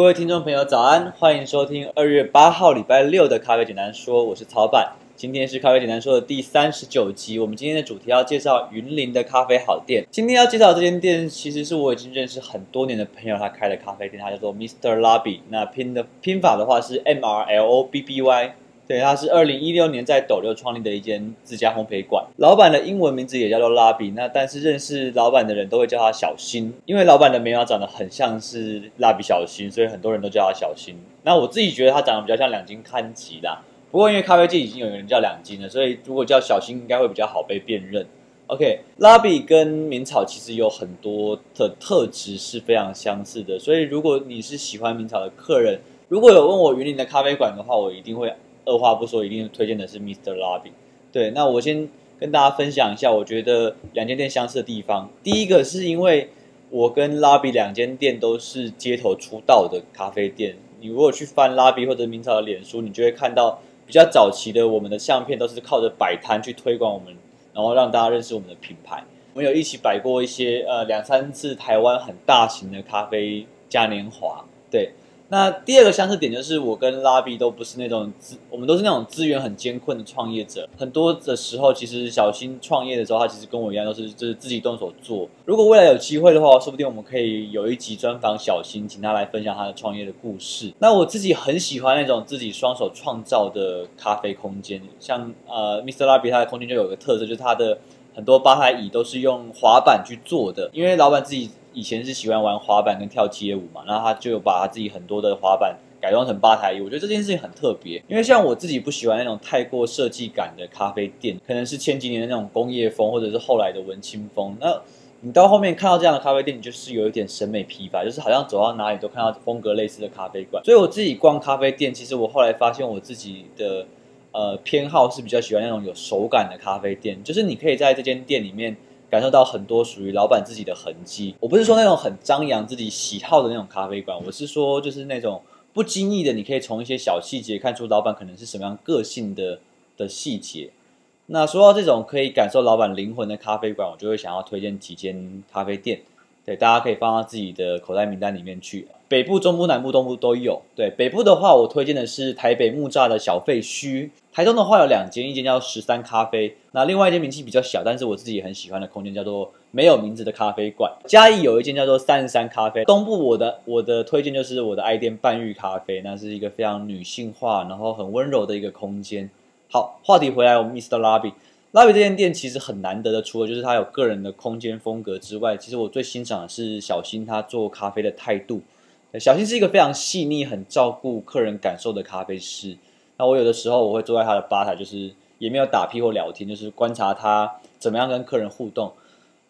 各位听众朋友，早安！欢迎收听二月八号礼拜六的咖啡简单说，我是曹板。今天是咖啡简单说的第三十九集。我们今天的主题要介绍云林的咖啡好店。今天要介绍这间店，其实是我已经认识很多年的朋友他开的咖啡店，它叫做 Mister Lobby。那拼的拼法的话是 M R L O B B Y。对，它是二零一六年在斗六创立的一间自家烘焙馆。老板的英文名字也叫做拉比。那但是认识老板的人都会叫他小新，因为老板的眉毛长得很像是蜡笔小新，所以很多人都叫他小新。那我自己觉得他长得比较像两津勘吉啦。不过因为咖啡界已经有人叫两斤了，所以如果叫小新应该会比较好被辨认。OK，拉比跟明草其实有很多的特质是非常相似的，所以如果你是喜欢明草的客人，如果有问我云林的咖啡馆的话，我一定会。二话不说，一定推荐的是 Mr. Lobby。对，那我先跟大家分享一下，我觉得两间店相似的地方。第一个是因为我跟 Lobby 两间店都是街头出道的咖啡店。你如果去翻 Lobby 或者明朝的脸书，你就会看到比较早期的我们的相片都是靠着摆摊去推广我们，然后让大家认识我们的品牌。我们有一起摆过一些呃两三次台湾很大型的咖啡嘉年华，对。那第二个相似点就是，我跟拉比都不是那种资，我们都是那种资源很艰困的创业者。很多的时候，其实小新创业的时候，他其实跟我一样，都是就是自己动手做。如果未来有机会的话，说不定我们可以有一集专访小新，请他来分享他的创业的故事。那我自己很喜欢那种自己双手创造的咖啡空间，像呃 Mr. 拉比他的空间就有个特色，就是他的很多吧台椅都是用滑板去做的，因为老板自己。以前是喜欢玩滑板跟跳街舞嘛，然后他就把他自己很多的滑板改装成吧台椅。我觉得这件事情很特别，因为像我自己不喜欢那种太过设计感的咖啡店，可能是前几年的那种工业风，或者是后来的文青风。那你到后面看到这样的咖啡店，你就是有一点审美疲乏，就是好像走到哪里都看到风格类似的咖啡馆。所以我自己逛咖啡店，其实我后来发现我自己的呃偏好是比较喜欢那种有手感的咖啡店，就是你可以在这间店里面。感受到很多属于老板自己的痕迹。我不是说那种很张扬自己喜好的那种咖啡馆，我是说就是那种不经意的，你可以从一些小细节看出老板可能是什么样个性的的细节。那说到这种可以感受老板灵魂的咖啡馆，我就会想要推荐几间咖啡店。对，大家可以放到自己的口袋名单里面去。北部、中部、南部、东部都有。对，北部的话，我推荐的是台北木栅的小废墟。台中的话有两间，一间叫十三咖啡，那另外一间名气比较小，但是我自己很喜欢的空间叫做没有名字的咖啡馆。嘉义有一间叫做三十三咖啡。东部我的我的推荐就是我的爱店半玉咖啡，那是一个非常女性化，然后很温柔的一个空间。好，话题回来，我们 Mr. Lobby。拉比这间店其实很难得的，除了就是它有个人的空间风格之外，其实我最欣赏的是小新他做咖啡的态度。小新是一个非常细腻、很照顾客人感受的咖啡师。那我有的时候我会坐在他的吧台，就是也没有打屁或聊天，就是观察他怎么样跟客人互动。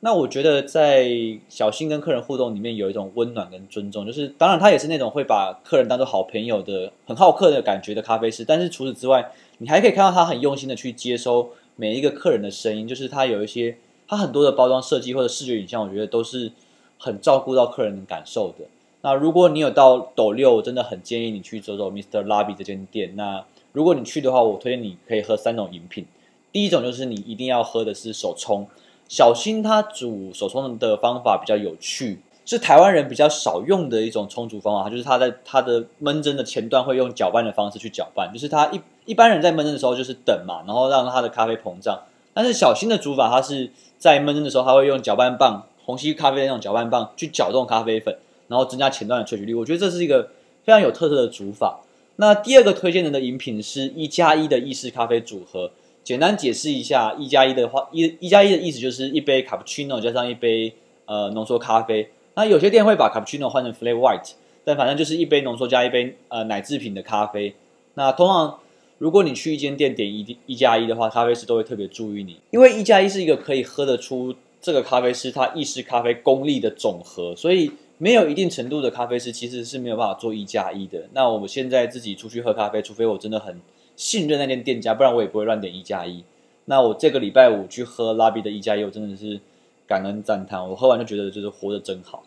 那我觉得在小新跟客人互动里面有一种温暖跟尊重，就是当然他也是那种会把客人当做好朋友的、很好客的感觉的咖啡师。但是除此之外，你还可以看到他很用心的去接收。每一个客人的声音，就是他有一些，他很多的包装设计或者视觉影像，我觉得都是很照顾到客人的感受的。那如果你有到斗六，我真的很建议你去走走 Mr. Lobby 这间店。那如果你去的话，我推荐你可以喝三种饮品。第一种就是你一定要喝的是手冲，小新他煮手冲的方法比较有趣，是台湾人比较少用的一种冲煮方法，就是他在他的闷蒸的前段会用搅拌的方式去搅拌，就是他一。一般人在闷蒸的时候就是等嘛，然后让它的咖啡膨胀。但是小新的煮法，它是在闷蒸的时候，他会用搅拌棒，虹吸咖啡的那种搅拌棒去搅动咖啡粉，然后增加前段的萃取率。我觉得这是一个非常有特色的煮法。那第二个推荐人的饮品是一加一的意式咖啡组合。简单解释一下，一加一的话，一一加一的意思就是一杯卡布奇诺加上一杯呃浓缩咖啡。那有些店会把卡布奇诺换成 flat white，但反正就是一杯浓缩加一杯呃奶制品的咖啡。那通常。如果你去一间店点一一加一的话，咖啡师都会特别注意你，因为一加一是一个可以喝得出这个咖啡师他意式咖啡功力的总和，所以没有一定程度的咖啡师其实是没有办法做一加一的。那我们现在自己出去喝咖啡，除非我真的很信任那间店家，不然我也不会乱点一加一。那我这个礼拜五去喝拉比的一加一，我真的是感恩赞叹，我喝完就觉得就是活得真好，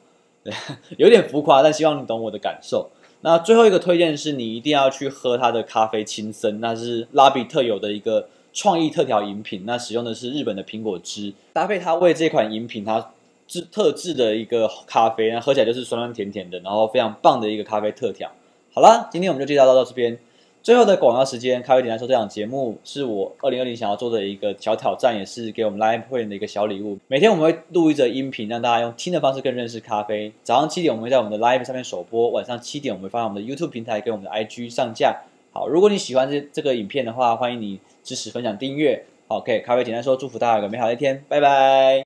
有点浮夸，但希望你懂我的感受。那最后一个推荐是你一定要去喝它的咖啡青森，那是拉比特有的一个创意特调饮品。那使用的是日本的苹果汁，搭配它为这款饮品它制特制的一个咖啡，那喝起来就是酸酸甜甜的，然后非常棒的一个咖啡特调。好啦，今天我们就介绍到这边。最后的广告时间，咖啡简单说这档节目是我二零二零想要做的一个小挑战，也是给我们 Line 会员的一个小礼物。每天我们会录一则音频，让大家用听的方式更认识咖啡。早上七点我们会在我们的 Live 上面首播，晚上七点我们会放在我们的 YouTube 平台跟我们的 IG 上架。好，如果你喜欢这这个影片的话，欢迎你支持、分享、订阅。好，OK，咖啡简单说，祝福大家有个美好的一天，拜拜。